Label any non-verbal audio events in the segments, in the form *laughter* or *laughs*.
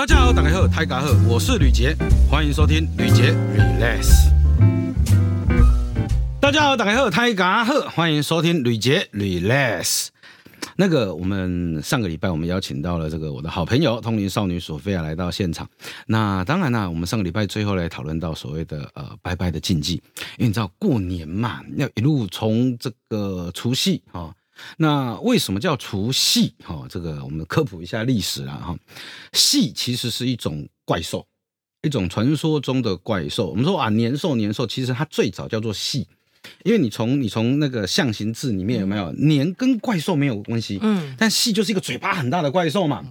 大家好，大家好，泰嘎好，我是吕杰，欢迎收听吕杰 Relax。大家好，大家好，泰嘎好，欢迎收听吕杰 Relax。那个，我们上个礼拜我们邀请到了这个我的好朋友通灵少女索菲亚来到现场。那当然啦，我们上个礼拜最后来讨论到所谓的呃拜拜的禁忌，因为你知道过年嘛，要一路从这个除夕啊。那为什么叫除夕？哈，这个我们科普一下历史啦。哈，戏其实是一种怪兽，一种传说中的怪兽。我们说啊，年兽年兽，其实它最早叫做戏，因为你从你从那个象形字里面有没有年跟怪兽没有关系？嗯，但戏就是一个嘴巴很大的怪兽嘛。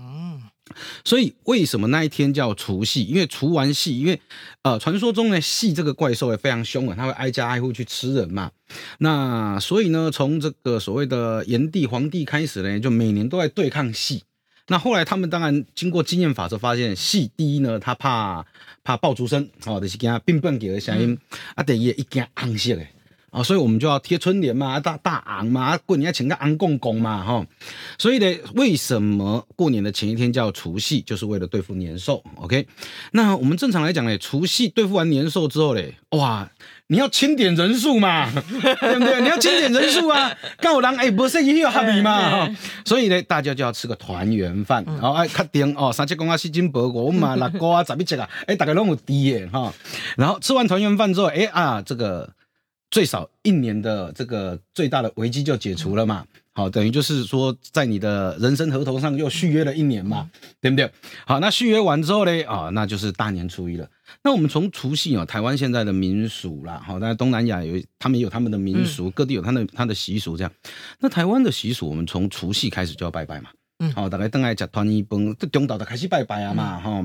所以为什么那一天叫除夕？因为除完夕，因为呃，传说中呢，戏这个怪兽也非常凶啊，它会挨家挨户去吃人嘛。那所以呢，从这个所谓的炎帝、黄帝开始呢，就每年都在对抗戏。那后来他们当然经过经验法则，发现戏第一呢，他怕怕爆竹声，哦，就是惊冰棒给的声音，啊，第二一惊暗色嘞。啊，所以我们就要贴春联嘛，大大昂嘛，过年要请个昂公公嘛，哈。所以呢，为什么过年的前一天叫除夕，就是为了对付年兽？OK？那我们正常来讲呢，除夕对付完年兽之后嘞，哇，你要清点人数嘛，*laughs* 对不对？你要清点人数啊，刚好人哎，不是也有哈比嘛，哈。*laughs* 所以呢，大家就要吃个团圆饭，然后哎，确定哦，三七公啊，四斤白果嘛，六个啊，十一只啊，哎，大家拢有低耶哈。然后吃完团圆饭之后，哎啊，这个。最少一年的这个最大的危机就解除了嘛？好，等于就是说，在你的人生合同上又续约了一年嘛，对不对？好，那续约完之后呢？啊，那就是大年初一了。那我们从除夕啊，台湾现在的民俗啦，好，那东南亚有他们有他们的民俗，各地有他的他的习俗这样。那台湾的习俗，我们从除夕开始就要拜拜嘛。嗯，好，大家等来食团圆饭，这中岛就开始拜拜啊嘛，吼，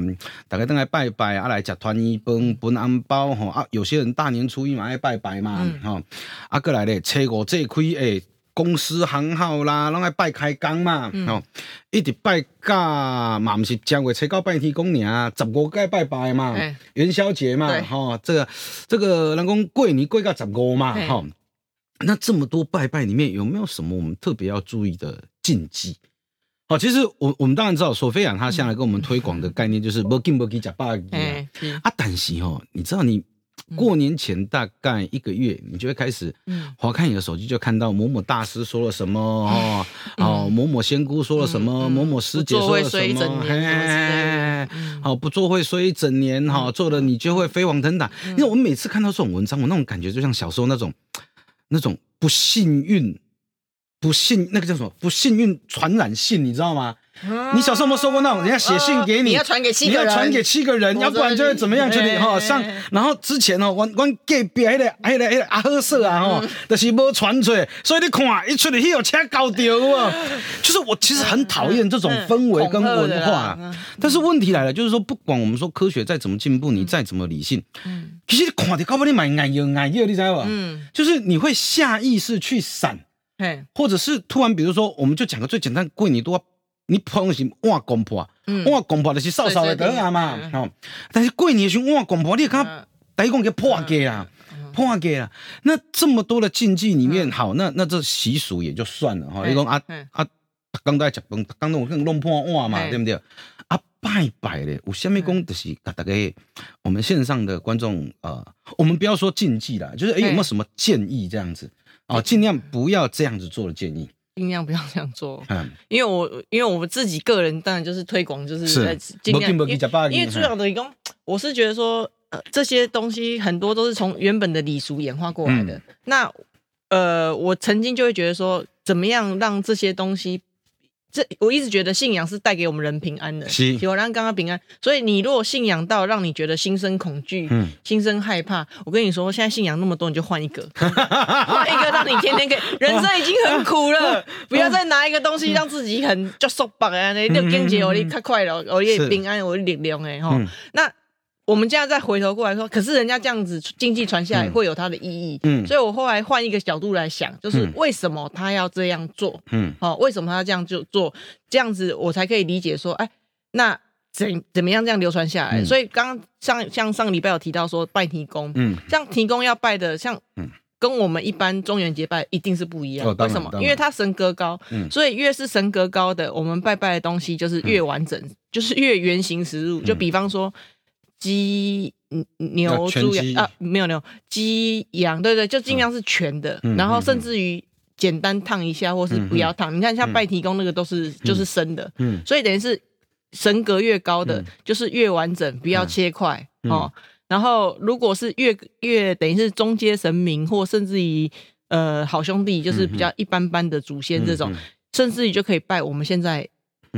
大家等来拜拜啊，来食团圆饭，分红包，吼啊，有些人大年初一嘛爱拜拜嘛，吼，啊，过来咧，初五这开诶，公司行号啦，拢爱拜开工嘛，吼，一直拜噶，嘛毋是正月初九拜天公尔，十五该拜拜嘛，元宵节嘛，吼，这个这个人讲过年过到十五嘛，吼，那这么多拜拜里面有没有什么我们特别要注意的禁忌？好，其实我我们当然知道，索菲亚他向来跟我们推广的概念就是不敬不给假拜啊。啊，但是哦，你知道你过年前大概一个月，你就会开始划看你的手机，就看到某某大师说了什么哦，哦，某某仙姑说了什么，某某师姐说了什么，好不做会衰一整年哈，做了你就会飞黄腾达。因为我每次看到这种文章，我那种感觉就像小时候那种那种不幸运。不幸那个叫什么？不幸运传染信，你知道吗？你小时候有没有收过那种人家写信给你，你要传给七个人，你要传给七个人，要不然就会怎么样？就你哈上，然后之前哦，我我隔壁那个那个那个阿赫色啊哈，就是没传出来，所以你看一出来，他有车搞掉哦。*laughs* 就是我其实很讨厌这种氛围跟文化，但是问题来了，就是说不管我们说科学再怎么进步，你再怎么理性，嗯，其实看的搞不你买眼药眼药，你知道吧？嗯，就是你会下意识去闪。或者是突然，比如说，我们就讲个最简单，贵你多，你碰是换公婆，换公婆就是少少的得啊嘛，哦，但是贵你是换公婆，你看第一个给破格啊，破格啊，那这么多的禁忌里面，好，那那这习俗也就算了哈，你讲啊啊，刚在讲饭，刚弄更弄破碗嘛，对不对？啊，拜拜咧，我下面讲就是大概我们线上的观众啊，我们不要说禁忌啦，就是哎有没有什么建议这样子？哦，尽量不要这样子做的建议，尽量不要这样做。嗯，因为我因为我们自己个人当然就是推广，就是在尽量。因为主要的一个，我是觉得说，呃，这些东西很多都是从原本的礼俗演化过来的。那呃，我曾经就会觉得说，怎么样让这些东西。这我一直觉得信仰是带给我们人平安的，有让刚刚平安。所以你如果信仰到让你觉得心生恐惧、心生害怕，我跟你说，现在信仰那么多，你就换一个，换一个让你天天可以。*laughs* 人生已经很苦了，不要再拿一个东西让自己很就受绑啊！你六根节我你太快了，我也平安，我力量哎哈。那。我们现在再回头过来说，可是人家这样子经济传下来会有它的意义，嗯，所以我后来换一个角度来想，就是为什么他要这样做，嗯，好，为什么他要这样就做，这样子我才可以理解说，哎，那怎怎么样这样流传下来？所以刚刚上像上个礼拜有提到说拜提公，嗯，像提公要拜的，像嗯跟我们一般中元节拜一定是不一样。哦为什么？因为他神格高，嗯所以越是神格高的，我们拜拜的东西就是越完整，就是越原形实物。就比方说鸡、嗯牛、猪羊啊，没有牛、鸡、羊，对对，就尽量是全的。嗯然后嗯甚至于简单烫一下，或是不要烫。你看像拜提公那个都是、就是生的，嗯。所以等于是神格越高的，嗯。就是越完整，不要切块、嗯。哦。然后如果是越越等于是中阶神明，或甚至于呃好兄弟，就是比较一般般的祖先这种，甚至于就可以拜我们现在嗯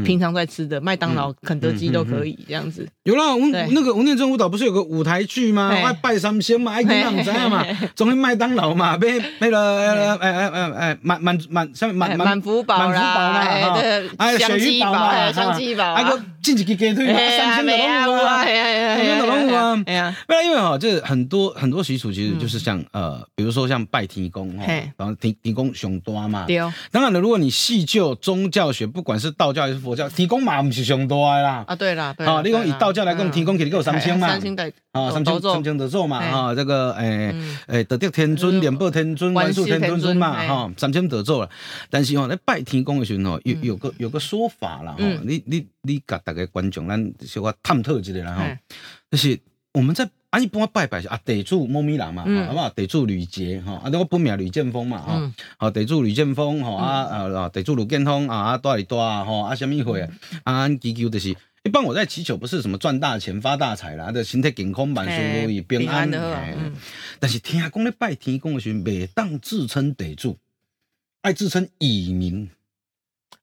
平常在吃的麦当劳、肯德基都可以这样子。有啦，我们那个吴念真舞蹈不是有个舞台剧吗？爱拜三仙嘛，爱跟人知道嘛 *laughs* 总去麦当劳嘛，被那个呃哎哎哎哎满满满上面满哎满福宝满福宝啦，嘛，哎鳕鱼堡鸡堡，哎嘛，香鸡堡啊。个进一支鸡腿三仙没啊，都有啊。三仙都有啊。哎呀，不然因为哈，就是很多很多习俗，其实就是像呃，比如说像拜天公哈嘿，然后天天公熊多嘛。对哦。当然了，如果你细究宗教学，不管是道教还是佛教，天公嘛毋是上大的啦。啊，对啦，对啦好，你讲以道教来讲，天公肯定有三千嘛。三星代啊，三千三千得咒嘛，嘿哈，这个诶嗯。诶，得德天尊、嗯莲报天尊、万万世天尊尊嘛，哈，三千得咒了。但是吼，在拜天公的时候，有有个有个说法啦，哈嗯，你你你甲大家观众，咱小可探讨一下啦，哈嘿，就是我们在啊一般拜拜是啊，地主猫咪人嘛，嗯好不好？地主吕杰哈，啊，那个本名吕建峰嘛，哈嗯，好，地主吕建峰吼啊啊啊，地主吕建峰啊啊，多里多啊吼啊，什么会啊？啊，俺祈求就是。一般我在祈求不是什么赚大钱发大财啦，的身体健康、万事如意、平安但是听讲咧拜天公的时候，袂当自称地主，爱自称乙民。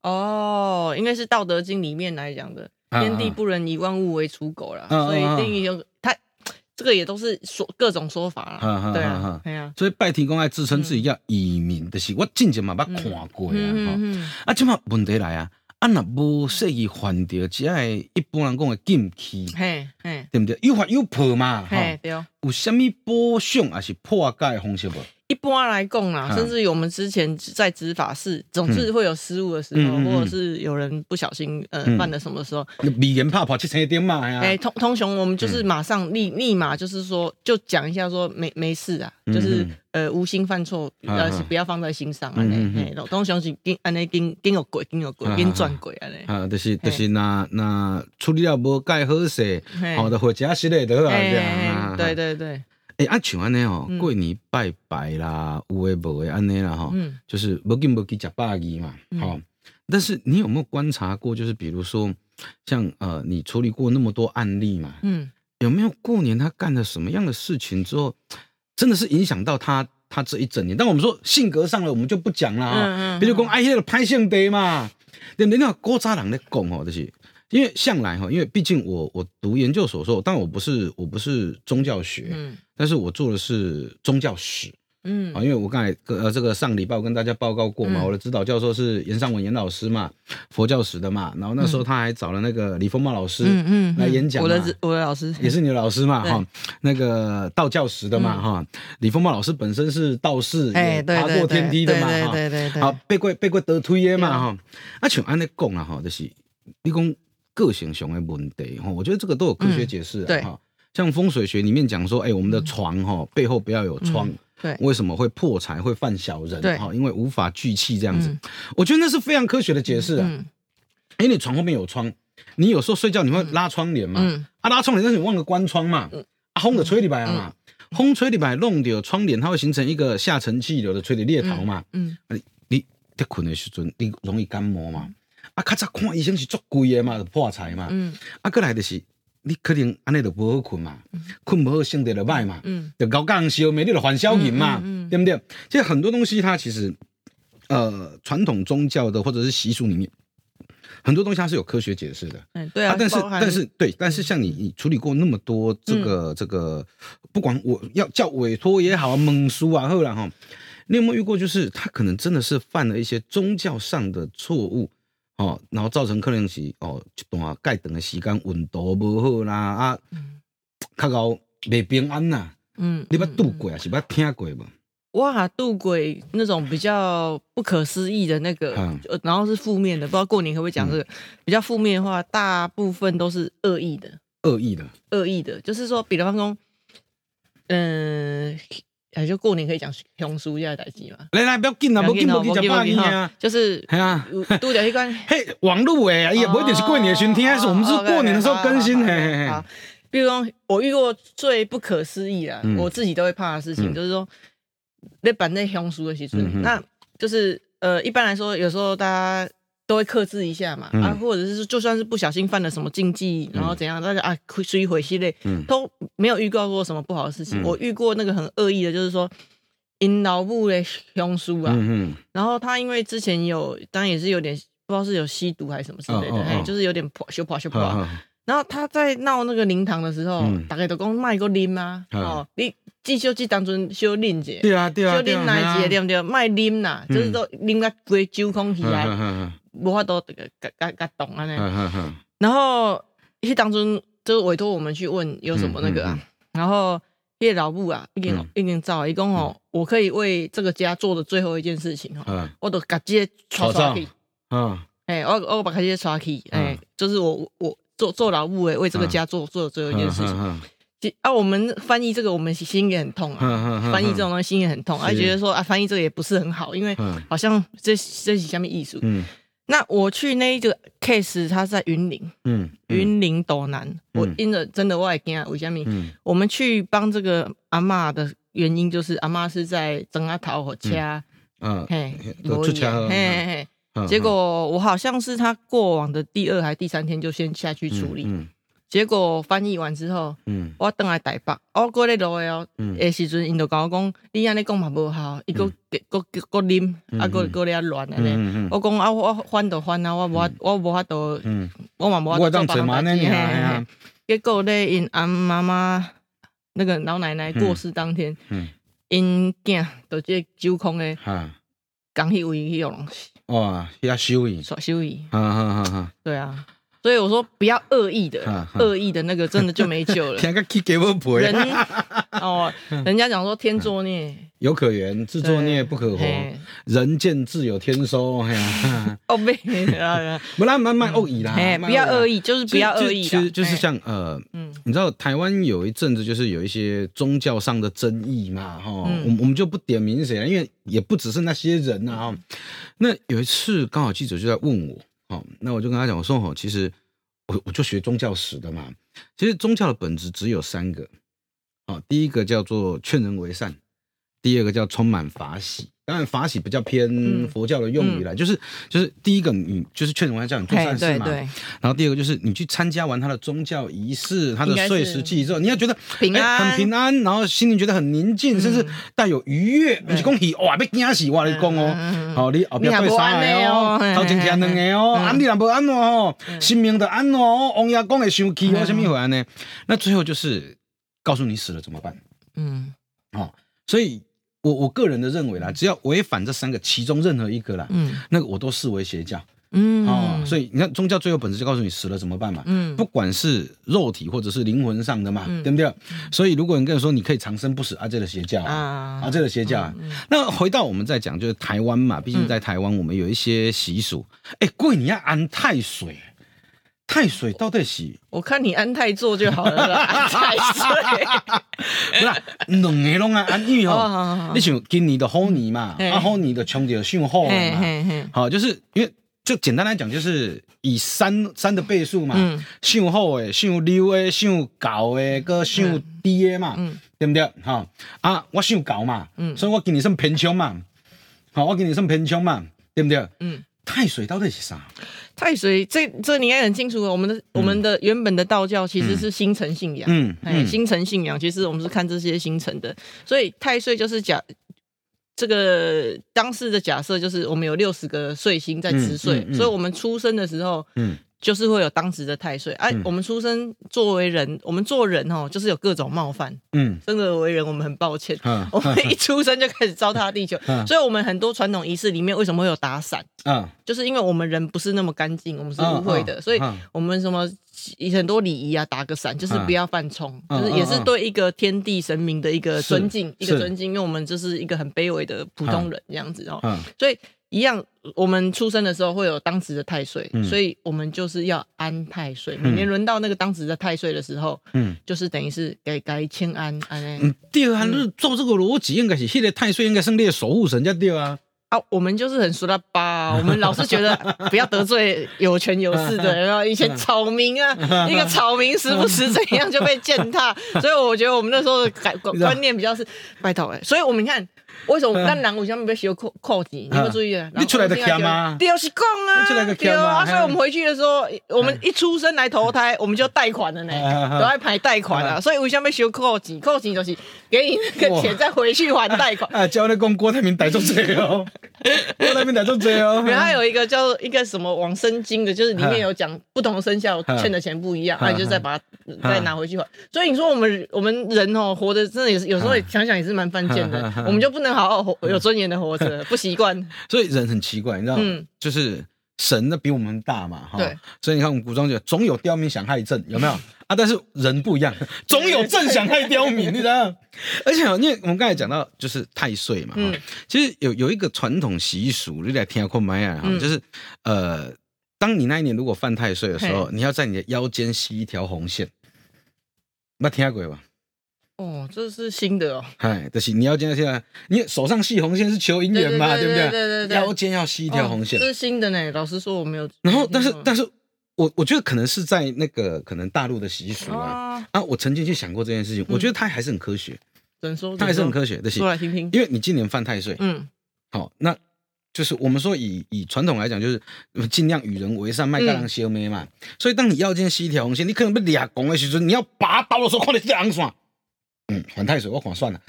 哦，应该是《道德经》里面来讲的，啊天地不仁，以万物为刍狗啦，啊所以定义有它这个也都是说各种说法啦对啊所以拜天公爱自称自己叫移民，就是我之前嘛捌看过啊。啊，即嘛问题来啊，啊若无说伊犯着只系一般人讲的禁忌，嘿嘿对不对？有法有破嘛，吼。嘿，对哦。有啥物保障还是破解的方式无？一般来讲啦，嗯甚至于我们之前在执法室，总是会有失误的时候，或者是有人不小心呃嗯。犯了什么时候，美颜拍跑七千点嘛呀。哎，通通雄，我们就是马上立立马就是说，就讲一下说没没事啊，嗯就是嗯呃无心犯错，呃是不要放在心上啊，哎，通雄是跟安尼跟跟有鬼，跟有鬼嗯，跟转鬼啊嘞，啊，就是就是那那处理了无介好势，嘿。好的回家洗嘞得啊，这样哎啊。对对对，诶，啊像安尼吼，嗯过年拜拜啦，有诶无诶安尼啦吼，嗯就是无紧无急食百二嘛，嗯好。但是你有没有观察过，就是比如说像呃，你处理过那么多案例嘛，嗯有没有过年他干了什么样的事情之后，真的是影响到他他这一整年？但我们说性格上了，我们就不讲了啊。比如讲，哎，那个拍性地嘛，对不对？那个古早人在讲哦，就是因为向来哈，因为毕竟我我读研究所的时候，但我不是我不是宗教学，嗯。但是我做的是宗教史。嗯。啊。因为我刚才呃这个上礼拜我跟大家报告过嘛，嗯。我的指导教授是严尚文严老师嘛，佛教史的嘛，然后那时候他还找了那个李丰茂老师，嗯嗯来演讲我的我的老师。也是你的老师嘛哈，那个道教史的嘛嗯。哈，李丰茂老师本身是道士，哎对对对过天梯的嘛对哈，对对对对。好背过背过得推耶嘛对。哈，啊像安尼讲啊哈，就是你讲个性上的问题哈，我觉得这个都有科学解释嗯对。啊哈。像风水学里面讲说，哎，我们的床哈背后不要有窗嗯，对。为什么会破财会犯小人？对。哈，因为无法聚气这样子。嗯。我觉得那是非常科学的解释啊，嗯因为你床后面有窗，你有时候睡觉你会拉窗帘嘛，嗯。啊拉窗帘，但是你忘了关窗嘛，啊风的吹里来啊嘛，风吹里白弄掉窗帘，它会形成一个下沉气流的吹的裂头嘛，嗯。啊你你在困的时阵，你容易感冒嘛，啊较早看医生是足贵的嘛，就破财嘛，嗯。啊过来就是你可能安尼就不好困嘛，困不好身体就歹嘛，嗯。就搞港烧咩，你就还小人嘛，嗯嗯嗯。对不对？其实很多东西它其实呃传统宗教的或者是习俗里面。很多东西它是有科学解释的，嗯对啊，但是但是对，但是像你你处理过那么多这个、这个，不管我要叫委托也好，蒙书啊，后来哈，你有没有遇过？就是他可能真的是犯了一些宗教上的错误哦，然后造成可能是哦一段盖等的时间运道不好啦啊，较高未平安呐、嗯你捌度过啊？是捌听过无？哇，渡鬼那种比较不可思议的那个，然后是负面的，不知道过年可不可以讲这个？比较负面的话，大部分都是恶意的，恶意的，恶意的，就是说，比方说，嗯、哎，就过年可以讲凶书这代志嘛。来来，不要紧啊，不紧不紧，讲八年啊，就是系啊，都着一关。嘿，网络诶，也不一定是过年的春天，是我们是过年的时候更新。嘿嘿嘿。比如说，我遇过最不可思议的，我自己都会怕的事情，就是说，那版那凶书的时阵，那就是呃，一般来说，有时候大家。都会克制一下嘛，啊，或者是就算是不小心犯了什么禁忌，然后怎样，大家啊，追一回系列，都没有预告过什么不好的事情。我遇过那个很恶意的，就是说引老部的凶叔啊，然后他因为之前有，当然也是有点不知道是有吸毒还是什么之类的，哎，就是有点破修破修破。然后他在闹那个灵堂的时候，大概都讲卖过啉啊，哦，你继续去当中修啉者，对啊对啊，修啉哪一节对不对？卖啉呐，就是说啉个归酒空起来。无法度个个个个懂啊呢，然后迄当中就委托我们去问有什么那个啊，然后叶老布啊，一定一定照，一共哦，我可以为这个家做的最后一件事情哈，我都直接刷刷去，嗯，哎，我我把直接刷去，哎，就是我我做做老布诶，为这个家做做的最后一件事情。啊，我们翻译这个，我们心也很痛啊。翻译这种东西心也很痛，而觉得说啊，翻译这个也不是很好，因为好像这这是下面艺术。嗯那我去那一个 case，他在云林，嗯，云林斗南，我因着真的我也惊，为什么？我们去帮这个阿妈的原因，就是阿妈是在整阿桃火车，嗯，嘿，罗伊，嘿嘿嘿，结果我好像是他过往的第二还第三天就先下去处理。结果翻译完之后，嗯。我等来台北，我过咧路诶哦，诶时阵，因就甲我讲，你安尼讲嘛无效，伊个个个个啉，啊个个咧乱安尼。我讲啊，我翻就翻啊，我无我无法度，我嘛无法度帮忙家己。结果咧，因阿妈妈那个老奶奶过世当天，因囝就即酒空诶，讲迄位迄样东西。哇，遐收伊，收伊，哈哈哈！对啊。所以我说不要恶意的，恶意的那个真的就没救了。*laughs* 人哦，*laughs* 人家讲说天作孽有可原，自作孽不可活。人见自有天收。*laughs* 哦，没，不然慢慢恶意啦。不要恶意，就是不要恶意。其实就是像呃，你知道台湾有一阵子就是有一些宗教上的争议嘛，哈，我我们就不点名谁了，因为也不只是那些人呐，哈。那有一次刚好记者就在问我。哦，那我就跟他讲，我说哦，其实我我就学宗教史的嘛，其实宗教的本质只有三个，哦，第一个叫做劝人为善，第二个叫充满法喜。当然，法喜比较偏佛教的用语了，就是就是第一个，你就是劝人叫你做善事嘛。然后第二个就是你去参加完他的宗教仪式，他的碎石祭之后，你要觉得平安，很平安，然后心里觉得很宁静，甚至带有愉悦。不是恭喜哇，被惊喜哇！你讲哦，好，你后边对三个哦，头前听两个哦，安你若不安哦，心命的安哦，王爷公会生气哦，什么回呢？那最后就是告诉你死了怎么办？嗯，哦，所以。我我个人的认为啦，只要违反这三个其中任何一个啦，嗯，那个我都视为邪教，嗯，哦，所以你看宗教最后本质就告诉你死了怎么办嘛，嗯，不管是肉体或者是灵魂上的嘛，对不对？所以如果你跟你说你可以长生不死啊，这个邪教啊，啊，这个邪教啊。那回到我们再讲，就是台湾嘛，毕竟在台湾我们有一些习俗，哎，贵你要安太岁。太水到底是？我看你安泰做就好了。*laughs* 安太水，不是两个拢啊安，因为吼，你想今年的虎年嘛，啊虎年的冲着上好嘛，好，就是因为就简单来讲，就是以三三的倍数嘛，上好的、上溜的、上高的，搁上低的嘛，对不对？哈啊，我上高嘛，所以我今年算偏冲嘛，好，我今年算偏冲嘛，对不对？嗯，太水到底是啥？太水，这这你应该很清楚。我们的我们的原本的道教其实是星辰信仰，嗯，哎，星辰信仰，其实我们是看这些星辰的。所以太岁就是假，这个当时的假设就是我们有六十个岁星在值岁，所以我们出生的时候，嗯。就是会有当时的太岁，哎，我们出生作为人，我们做人哦，就是有各种冒犯，嗯，生而为人，我们很抱歉，我们一出生就开始糟蹋地球，嗯。所以，我们很多传统仪式里面为什么会有打伞？嗯，就是因为我们人不是那么干净，我们是污秽的，所以我们什么很多礼仪啊，打个伞就是不要犯冲，就是也是对一个天地神明的一个尊敬，一个尊敬，因为我们就是一个很卑微的普通人这样子哦，嗯。所以。一样，我们出生的时候会有当值的太岁，嗯所以我们就是要安太岁。每年轮到那个当值的太岁的时候，嗯就是等于是给该迁安安诶。嗯，对啊，那照这个逻辑，应该是现在太岁应该是你的守护神才对啊。啊，我们就是很熟的吧，*laughs* 我们老是觉得不要得罪有权有势的，*laughs* 然后以前草民啊，*laughs* 一个草民时不时怎样就被践踏，所以我觉得我们那时候的改观观念比较是拜托哎，所以我们看为什么咱人为什么要修扣扣子？你有没有注意啊？你出来的欠啊。就是讲啊，对啊，所以我们回去的时候，我们一出生来投胎，我们就贷款了呢，嗯都在排贷款啊，所以为什么被修扣子？扣子就是给你那个钱再回去还贷款。啊，教你讲郭台铭逮住嘴哦，*laughs* 郭台铭逮住嘴哦。然后还有一个叫一个什么往生经的，就是里面有讲不同生肖欠的钱不一样，嗯那你就再把它再拿回去还。所以你说我们我们人哦，活的真的也是有时候想想也是蛮犯贱的。嗯，我们就不能好好活有尊严的活着，*laughs* 不习惯。所以人很奇怪，你知道吗？嗯就是神那比我们大嘛，哈。对。所以你看，我们古装剧总有刁民想害朕，有没有 *laughs* 啊？但是人不一样，总有朕想害刁民，你知道？*laughs* 而且哦，因为我们刚才讲到就是太岁嘛，哈、嗯其实有有一个传统习俗，你来听过没啊？哈嗯就是呃，当你那一年如果犯太岁的时候，你要在你的腰间系一条红线，那听过吧？哦，这是新的哦，哎，就是你腰间现在，你手上系红线是求姻缘嘛，对对不对对对对腰间要系一条红线哦，这是新的呢。老实说，我没有。然后，但是，但是是我我觉得可能是在那个可能大陆的习俗啊啊，啊，我曾经去想过这件事情，我觉得它还是很科学，怎么说？它还是很科科学的，是说来听听。因为你今年犯太岁，嗯，好，那就是我们说以以传统来讲，就是尽量与人为善，卖干人修眉嘛。所以当你腰间系一条红线，你可能被俩拱的时候，你要拔刀的时候，看你这红线，嗯，还太岁，*laughs* *laughs* 我看算了，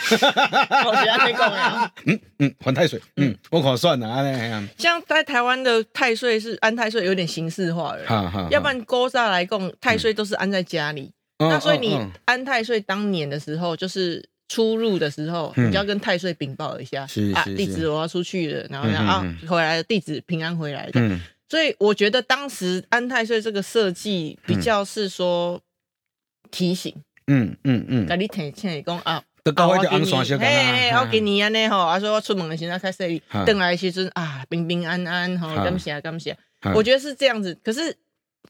我喜欢你讲的。嗯嗯，还太岁，嗯，我看算了，安尼，像在台湾的太岁是安太岁，有点形式化了。哈哈，要不然勾煞来供太岁都是安在家里，嗯，那所以你安太岁当年的时候，就是出入的时候，嗯你就要跟太岁禀报一下，啊，是是是。地址我要出去了，然后啊嗯回来的地址平安回来的。嗯。所以我觉得当时安太岁这个设计比较是说提醒，嗯嗯嗯，给你提醒讲啊。啊迄个红线小嘿我给你安尼吼，啊说我出门的时候开始哈等来的时阵啊，平平安安吼，哈感谢感谢。哈。我觉得是这样子，可是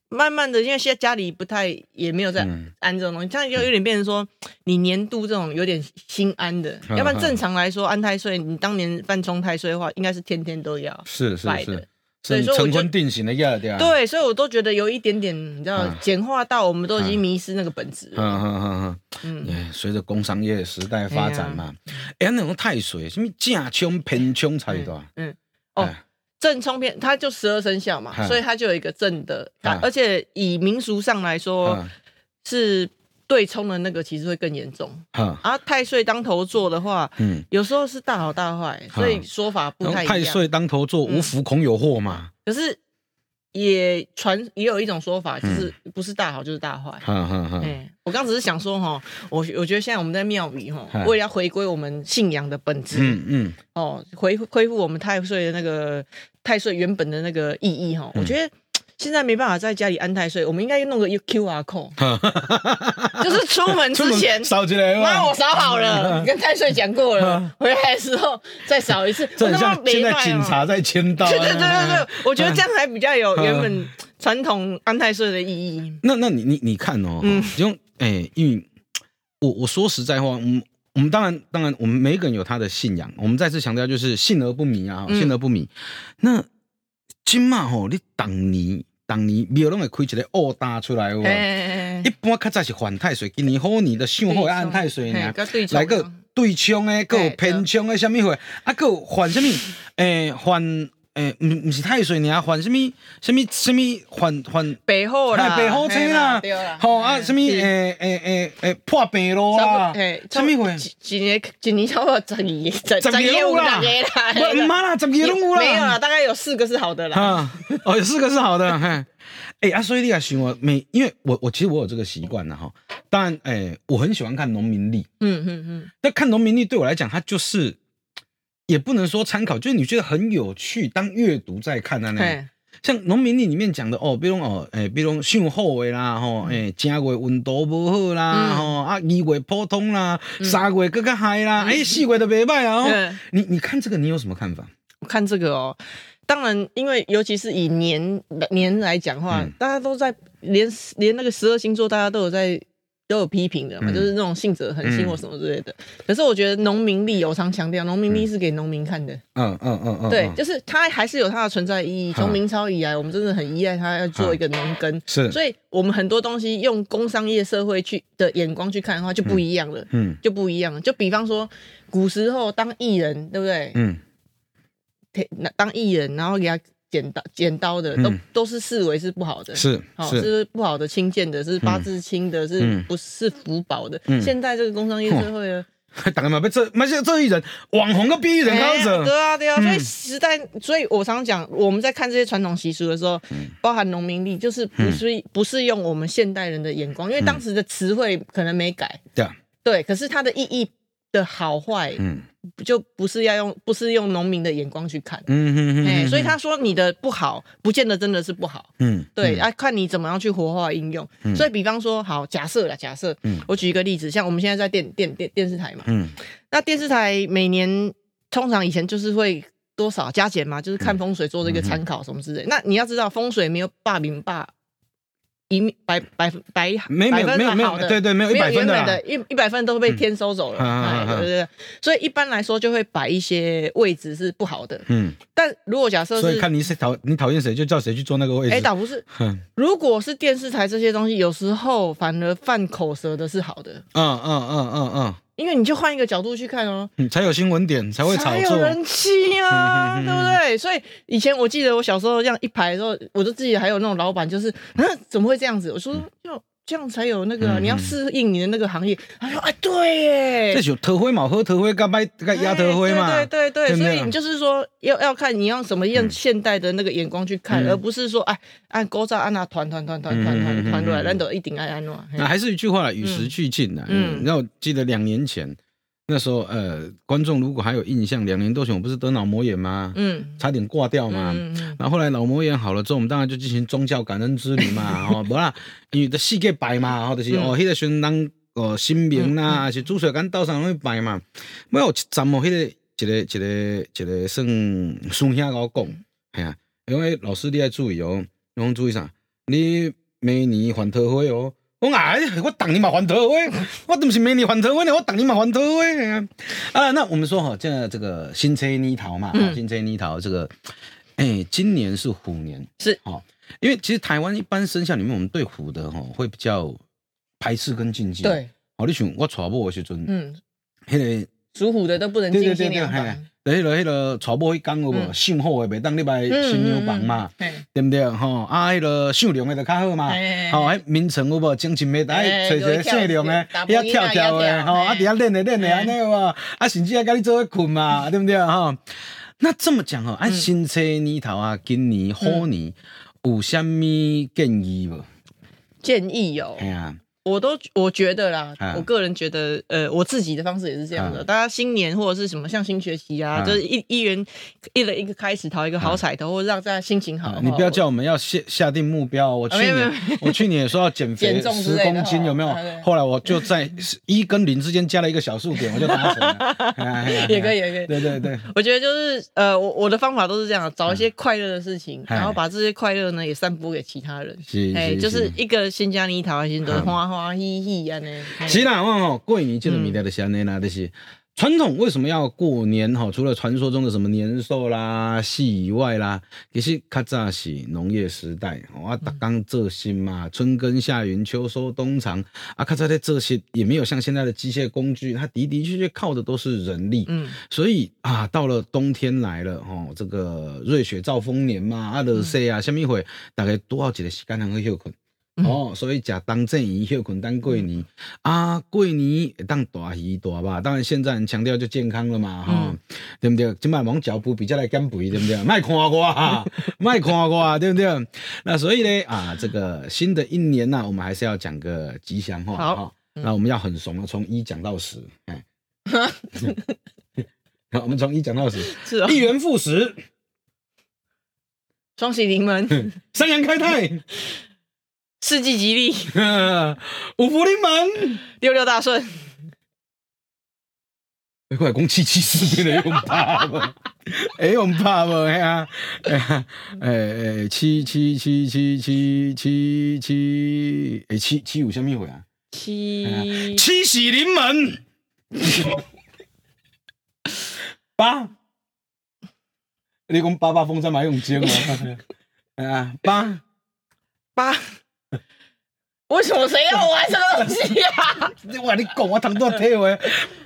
慢慢的，因为现在家里不太也没有在嗯。安这种东西，这样就有点变成说，你年度这种有点心安的，要不然正常来说，安太岁，你当年犯冲太岁的话，应该是天天都要是是是所以成婚定型的呀，对啊。对，所以我都觉得有一点点，你知道啊，简化到我们都已经迷失那个本质嗯了。嗯嗯嗯嗯，，哎，随着工商业时代发展嘛，哎，那种太水，什么正冲偏冲才对吧？嗯，哦哎，正冲偏，它就十二生肖嘛，嗯所以它就有一个正的，嗯而且以民俗上来说嗯是对冲的那个，其实会更严重。啊，太岁当头坐的话，嗯，有时候是大好大坏，所以说法不太一样。太岁当头坐，无福恐有祸嘛。可是也传也有一种说法，嗯就是不是大好就是大坏。哈哈哈，哎，我刚只是想说哈，我我觉得现在我们在庙宇哈嗯，为了要回归我们信仰的本质，嗯嗯，哦，恢恢复我们太岁的那个太岁原本的那个意义哈，嗯我觉得。现在没办法在家里安太岁，我们应该弄个 Q R code，就是出门之前，扫起来妈我嘛。扫好了，跟太岁讲过了，回来的时候再扫一次。*laughs* 这很我他妈像现在警察在签到啊。对对对对对，我觉得这样还比较有嗯原本传统安太岁的意义。那那你你你看哦，嗯用哎，因为我我说实在话，我们我们当然当然，我们每一个人有他的信仰，我们再次强调就是信而不迷啊，嗯信而不迷。那今嘛吼，你当年当年庙拢会开一个乌单出来有无？哎一般较早是犯太岁，今年好年的上好要按太岁呢，来个对冲诶，个有偏冲的，什么货？啊，个有犯什么？*laughs* 诶，犯诶，毋毋是太岁尔，犯什么？什么什么？犯犯北后啦，哎，白虎车啦吼啊，什么？是诶诶诶诶，破病咯啦，嘿，什么货？一年一年差不多十二个，十十二个有啦唔妈啦，十个拢有啦。没有啦，大概有四个是好的啦。啊，哦，有四个是好的，嘿，哎、啊，所以你也想我每，因为我我其实我有这个习惯的哈，当然，哎、我很喜欢看农民历，嗯嗯嗯，但看农民历对我来讲，它就是也不能说参考，就是你觉得很有趣，当阅读在看的呢。嘿，像农民历里面讲的哦，比如哦，诶、比如上好的啦，吼，诶、正月温度无好啦，嗯。吼、啊，二月普通啦，三月更加嗨啦，哎、四月都袂歹啊。哦嗯。你你看这个，你有什么看法？看这个哦，当然，因为尤其是以年年来讲话，嗯。大家都在连连那个十二星座，大家都有在都有批评的嘛，嗯就是那种信者恒信嗯或什么之类的。可是我觉得农民力，我常强调，农民力是给农民看的，嗯嗯嗯嗯，对，嗯就是它还是有它的存在意义。从嗯明朝以来，我们真的很依赖它，要做一个农耕。是，所以，我们很多东西用工商业社会去的眼光去看的话，就不一样了，嗯就不一样了。就比方说，古时候当艺人，对不对？嗯当艺人，然后给他剪刀剪刀的，都嗯。都是视为是不好的，是好是，是不好的轻贱的，是八字轻的，是嗯。不是福宝的？嗯。现在这个工商业社会呢，*laughs* 大家嘛被这，那些这一人网红个比艺人对啊对啊，所以嗯时代，所以我常常讲，我们在看这些传统习俗的时候，嗯。包含农民历，就是不是不是用我们现代人的眼光，因为当时的词汇可能没改，对啊，对，可是它的意义的好坏，嗯就不是要用不是用农民的眼光去看。嗯嗯嗯，哎、所以他说你的不好，不见得真的是不好，嗯对，啊，看你怎么样去活化应用。嗯所以，比方说，好，假设啦，假设，嗯我举一个例子，像我们现在在电电电电视台嘛，嗯那电视台每年通常以前就是会多少加减嘛，就是看风水做这个参考什么之类。那你要知道，风水没有霸名霸一百百百没没有没有没有，对对，没有一没有原百分的啦，本的一一百分都被天收走了，嗯哎嗯嗯。嗯对对对，所以一般来说就会摆一些位置是不好的。嗯，但如果假设是，所以看你是讨你讨厌谁，就叫谁去坐那个位置。哎，倒不是，嗯。如果是电视台这些东西，有时候反而犯口舌的是好的，嗯嗯嗯嗯嗯因为你就换一个角度去看哦，嗯，才有新闻点，才会炒作。才有人气啊，*laughs* 对不对？所以以前我记得我小时候这样一排的时候，我都自己还有那种老板，就是嗯，怎么会这样子？我说要这样才有那个你要适应你的那个行业。他说哎，对耶，这就桃花嘛，喝桃花跟摆跟压头灰嘛。哎对对对所以你就是说要要看你用什么样现代的那个眼光去看，嗯而不是说哎按勾扎按那团团团团团团团出来，嗯咱都一定爱安诺。嘿那还是一句话啦，与时俱进的。嗯嗯，那我记得两年前那时候，呃，观众如果还有印象，两年多前我不是得脑膜炎吗？嗯差点挂掉嘛。嗯嗯然后后来脑膜炎好了之后，我们当然就进行宗教感恩之旅嘛，哦，无啦，因为的世界拜嘛，或者是嗯哦，迄个时阵人哦神明啦，还是主水干道上拢去拜嘛。没有一站哦，迄个一个一个一个算孙兄甲我讲，系啊，因为老师你要注意哦，你讲注意啥？你每年还桃花哦。我讲哎，我当你嘛还头喂，我都不是没你还头喂呢，我当你嘛还头喂啊。啊，那我们说哈，这个这个新车泥桃嘛，嗯新车泥桃这个，哎，今年是虎年，是哦、因为其实台湾一般生肖里面，我们对虎的哈、会比较排斥跟禁忌。，对，好、你想我娶某的时阵，嗯，迄、个属虎的都不能进新对对对对，嘿娘房，，就迄个迄个娶某迄工有无？嗯姓好的袂当入来新娘房嘛，嗯，对不对？吼、啊，迄个姓梁的就较好嘛。嘿吼，迄眠床有无精神袂嘿歹，找一个姓梁的，打遐跳跳的，吼，啊，嘿伫遐练的练的安尼有无？啊，甚至还甲你做伙困嘛，*laughs* 对不对？吼，那这么讲吼，按新车年头啊，今年虎年有啥物建议无？建议有哎，呀，我都我觉得啦啊，我个人觉得，呃，我自己的方式也是这样的。啊大家新年或者是什么，像新学期啊，啊就是一一元一人一个开始，讨一个好彩头，或者让大家心情好啊。你不要叫我们要下下定目标。我去年我去年也说要减肥十公斤，有没有？后来我就在一跟零之间加了一个小数点，我就达成了。*laughs* 也可以，也可以。对对对，我觉得就是呃，我我的方法都是这样，找一些快乐的事情，哎然后把这些快乐呢也散播给其他人。是哎，就是一个新加泥桃，心都花花花嘻嘻安尼。嘿是啦，我吼过年这个物件就是安尼啦，就是传统为什么要过年吼？除了传说中的什么年兽啦、戏以外啦，其实较早是农业时代，吼啊，逐工做新嘛，春耕夏耘秋收冬藏啊，较早在这些也没有像现在的机械工具，它的的确确靠的都是人力，嗯，所以啊，到了冬天来了哦，这个瑞雪兆丰年嘛，啊，热西啊，什么会大概多少一个时间能去休困？哦，所以食当正鱼休困当过年。啊，过年会当大鱼大肉，当然现在很强调就健康了嘛，哈、对不对？今晚往脚步比较来减肥，对不对？*laughs* 卖看我啊，*laughs* 卖看我啊，对不对？那所以呢，啊，这个新的一年呢、我们还是要讲个吉祥话，好。哈。那我们要很怂啊，从一讲到十，哎。*laughs* 好，我们从一讲到十，是哦。一，元复始，双喜临门，三阳开泰，世纪吉利，*laughs* 五福临门。六六大顺。快讲七七四变的用吧。哎，我们怕不？哎呀，哎哎，七七七七七七七，哎七七有啥物会啊？七七喜临门。八，你讲八八风筝买用尖吗？*laughs* 哎呀，八八，为什么谁要玩这个东西呀？*laughs* 你话你讲我当作体会，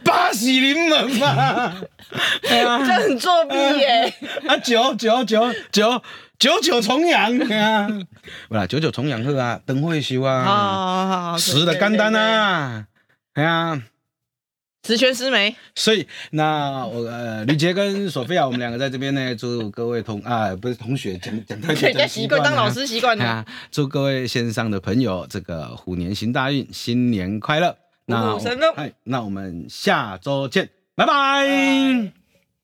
八喜临门嘛。*laughs* 这很作弊耶！啊，九九九九九九重阳啊！*laughs* 不啦，九九重阳去啊，灯会修啊，好好好，十的简单啊，哎呀。十全十美，所以那我呃吕杰跟索菲亚，我们两个在这边呢，祝各位同啊不是同学讲讲太讲习惯当老师习惯了，祝各位线上的朋友这个虎年行大运，新年快乐！那哎，那我们下周见，拜拜。